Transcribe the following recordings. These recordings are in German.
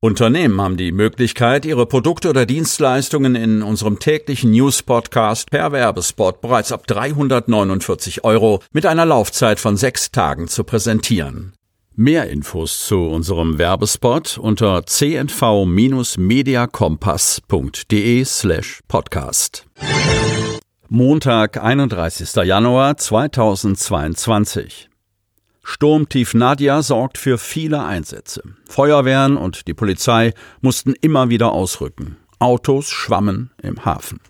Unternehmen haben die Möglichkeit, ihre Produkte oder Dienstleistungen in unserem täglichen News-Podcast per Werbespot bereits ab 349 Euro mit einer Laufzeit von sechs Tagen zu präsentieren. Mehr Infos zu unserem Werbespot unter cnv-mediakompass.de slash podcast. Montag, 31. Januar 2022. Sturmtief Nadia sorgt für viele Einsätze. Feuerwehren und die Polizei mussten immer wieder ausrücken. Autos schwammen im Hafen.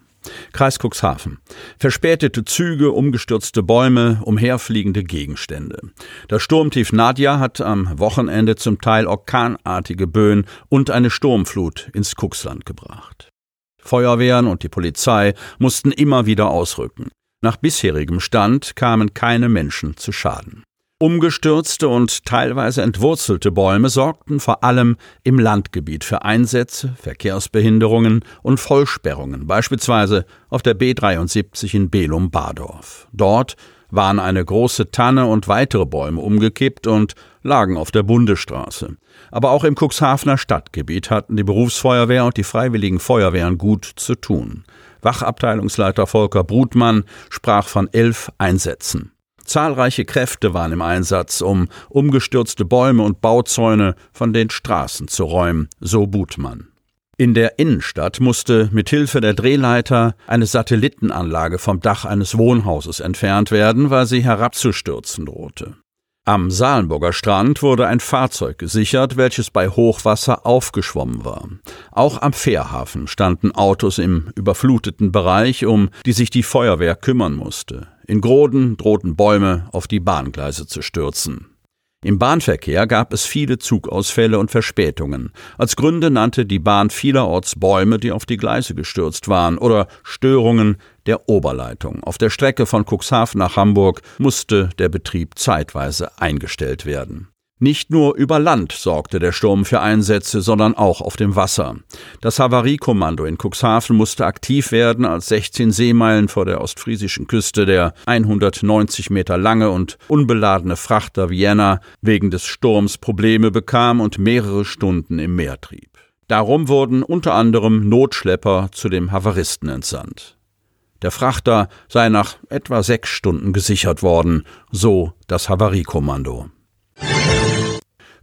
Kreis Cuxhaven. Verspätete Züge, umgestürzte Bäume, umherfliegende Gegenstände. Das Sturmtief Nadia hat am Wochenende zum Teil orkanartige Böen und eine Sturmflut ins Cuxland gebracht. Feuerwehren und die Polizei mussten immer wieder ausrücken. Nach bisherigem Stand kamen keine Menschen zu Schaden. Umgestürzte und teilweise entwurzelte Bäume sorgten vor allem im Landgebiet für Einsätze, Verkehrsbehinderungen und Vollsperrungen, beispielsweise auf der B73 in Belum-Badorf. Dort waren eine große Tanne und weitere Bäume umgekippt und lagen auf der Bundesstraße. Aber auch im Cuxhavener Stadtgebiet hatten die Berufsfeuerwehr und die freiwilligen Feuerwehren gut zu tun. Wachabteilungsleiter Volker Brutmann sprach von elf Einsätzen. Zahlreiche Kräfte waren im Einsatz, um umgestürzte Bäume und Bauzäune von den Straßen zu räumen, so Butmann. In der Innenstadt musste mit Hilfe der Drehleiter eine Satellitenanlage vom Dach eines Wohnhauses entfernt werden, weil sie herabzustürzen drohte. Am Salenburger Strand wurde ein Fahrzeug gesichert, welches bei Hochwasser aufgeschwommen war. Auch am Fährhafen standen Autos im überfluteten Bereich, um die sich die Feuerwehr kümmern musste. In Groden drohten Bäume auf die Bahngleise zu stürzen. Im Bahnverkehr gab es viele Zugausfälle und Verspätungen. Als Gründe nannte die Bahn vielerorts Bäume, die auf die Gleise gestürzt waren, oder Störungen der Oberleitung. Auf der Strecke von Cuxhaven nach Hamburg musste der Betrieb zeitweise eingestellt werden. Nicht nur über Land sorgte der Sturm für Einsätze, sondern auch auf dem Wasser. Das Havariekommando in Cuxhaven musste aktiv werden, als 16 Seemeilen vor der ostfriesischen Küste der 190 Meter lange und unbeladene Frachter Vienna wegen des Sturms Probleme bekam und mehrere Stunden im Meer trieb. Darum wurden unter anderem Notschlepper zu dem Havaristen entsandt. Der Frachter sei nach etwa sechs Stunden gesichert worden, so das Havariekommando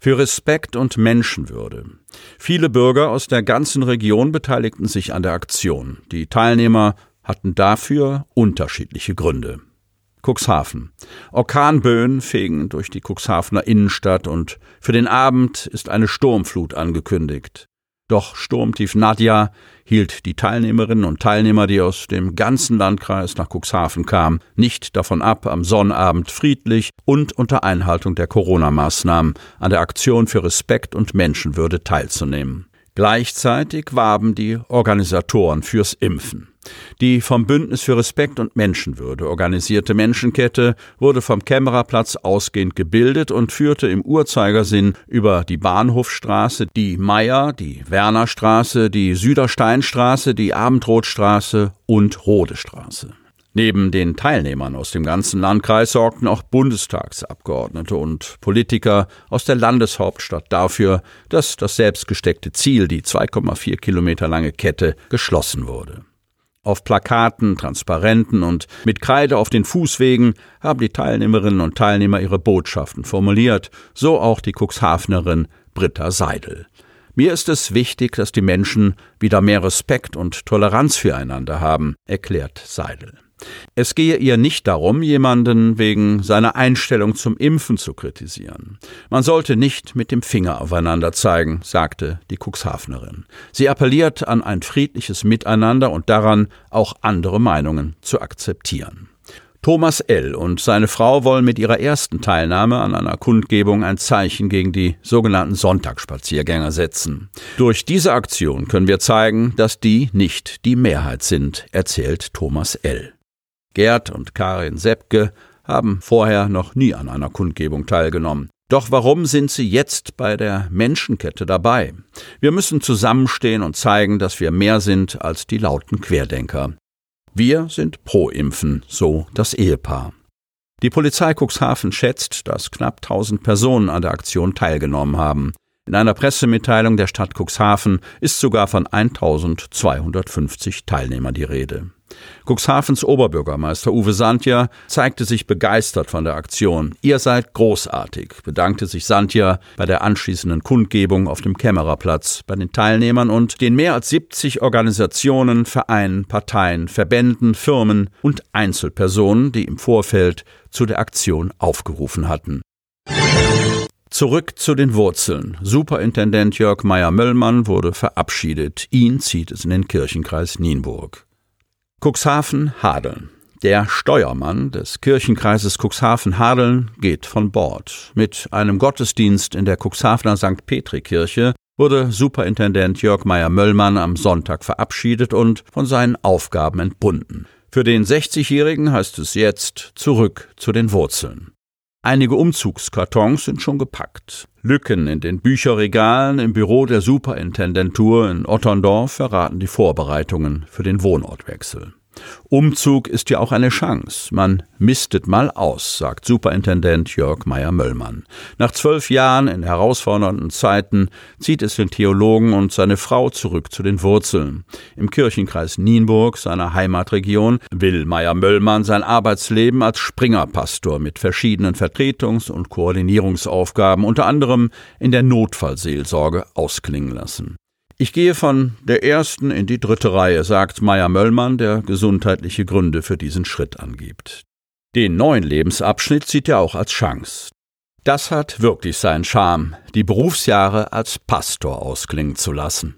für Respekt und Menschenwürde. Viele Bürger aus der ganzen Region beteiligten sich an der Aktion. Die Teilnehmer hatten dafür unterschiedliche Gründe. Cuxhaven. Orkanböen fegen durch die Cuxhavener Innenstadt und für den Abend ist eine Sturmflut angekündigt. Doch Sturmtief Nadja hielt die Teilnehmerinnen und Teilnehmer, die aus dem ganzen Landkreis nach Cuxhaven kamen, nicht davon ab, am Sonnabend friedlich und unter Einhaltung der Corona-Maßnahmen an der Aktion für Respekt und Menschenwürde teilzunehmen. Gleichzeitig warben die Organisatoren fürs Impfen. Die vom Bündnis für Respekt und Menschenwürde organisierte Menschenkette wurde vom Kämmererplatz ausgehend gebildet und führte im Uhrzeigersinn über die Bahnhofstraße, die Meier, die Wernerstraße, die Südersteinstraße, die Abendrotstraße und Rodestraße. Neben den Teilnehmern aus dem ganzen Landkreis sorgten auch Bundestagsabgeordnete und Politiker aus der Landeshauptstadt dafür, dass das selbstgesteckte Ziel, die 2,4 Kilometer lange Kette, geschlossen wurde. Auf Plakaten, Transparenten und mit Kreide auf den Fußwegen haben die Teilnehmerinnen und Teilnehmer ihre Botschaften formuliert, so auch die Cuxhavenerin Britta Seidel. Mir ist es wichtig, dass die Menschen wieder mehr Respekt und Toleranz füreinander haben, erklärt Seidel. Es gehe ihr nicht darum, jemanden wegen seiner Einstellung zum Impfen zu kritisieren. Man sollte nicht mit dem Finger aufeinander zeigen, sagte die Cuxhavenerin. Sie appelliert an ein friedliches Miteinander und daran, auch andere Meinungen zu akzeptieren. Thomas L. und seine Frau wollen mit ihrer ersten Teilnahme an einer Kundgebung ein Zeichen gegen die sogenannten Sonntagsspaziergänger setzen. Durch diese Aktion können wir zeigen, dass die nicht die Mehrheit sind, erzählt Thomas L. Gerd und Karin Seppke haben vorher noch nie an einer Kundgebung teilgenommen. Doch warum sind sie jetzt bei der Menschenkette dabei? Wir müssen zusammenstehen und zeigen, dass wir mehr sind als die lauten Querdenker. Wir sind pro Impfen, so das Ehepaar. Die Polizei Cuxhaven schätzt, dass knapp 1000 Personen an der Aktion teilgenommen haben. In einer Pressemitteilung der Stadt Cuxhaven ist sogar von 1250 Teilnehmern die Rede. Cuxhavens Oberbürgermeister Uwe Sandja zeigte sich begeistert von der Aktion. Ihr seid großartig, bedankte sich Sandja bei der anschließenden Kundgebung auf dem Kämmererplatz bei den Teilnehmern und den mehr als 70 Organisationen, Vereinen, Parteien, Verbänden, Firmen und Einzelpersonen, die im Vorfeld zu der Aktion aufgerufen hatten. Zurück zu den Wurzeln. Superintendent Jörg Meyer-Möllmann wurde verabschiedet. Ihn zieht es in den Kirchenkreis Nienburg. Cuxhaven-Hadeln. Der Steuermann des Kirchenkreises Cuxhaven-Hadeln geht von Bord. Mit einem Gottesdienst in der Cuxhavener St. Petri-Kirche wurde Superintendent Jörg Meyer-Möllmann am Sonntag verabschiedet und von seinen Aufgaben entbunden. Für den 60-Jährigen heißt es jetzt zurück zu den Wurzeln. Einige Umzugskartons sind schon gepackt. Lücken in den Bücherregalen im Büro der Superintendentur in Otterndorf verraten die Vorbereitungen für den Wohnortwechsel. Umzug ist ja auch eine Chance. Man mistet mal aus, sagt Superintendent Jörg Meyer-Möllmann. Nach zwölf Jahren in herausfordernden Zeiten zieht es den Theologen und seine Frau zurück zu den Wurzeln. Im Kirchenkreis Nienburg, seiner Heimatregion, will Meyer-Möllmann sein Arbeitsleben als Springerpastor mit verschiedenen Vertretungs- und Koordinierungsaufgaben, unter anderem in der Notfallseelsorge, ausklingen lassen. Ich gehe von der ersten in die dritte Reihe, sagt Meier Möllmann, der gesundheitliche Gründe für diesen Schritt angibt. Den neuen Lebensabschnitt sieht er auch als Chance. Das hat wirklich seinen Charme, die Berufsjahre als Pastor ausklingen zu lassen.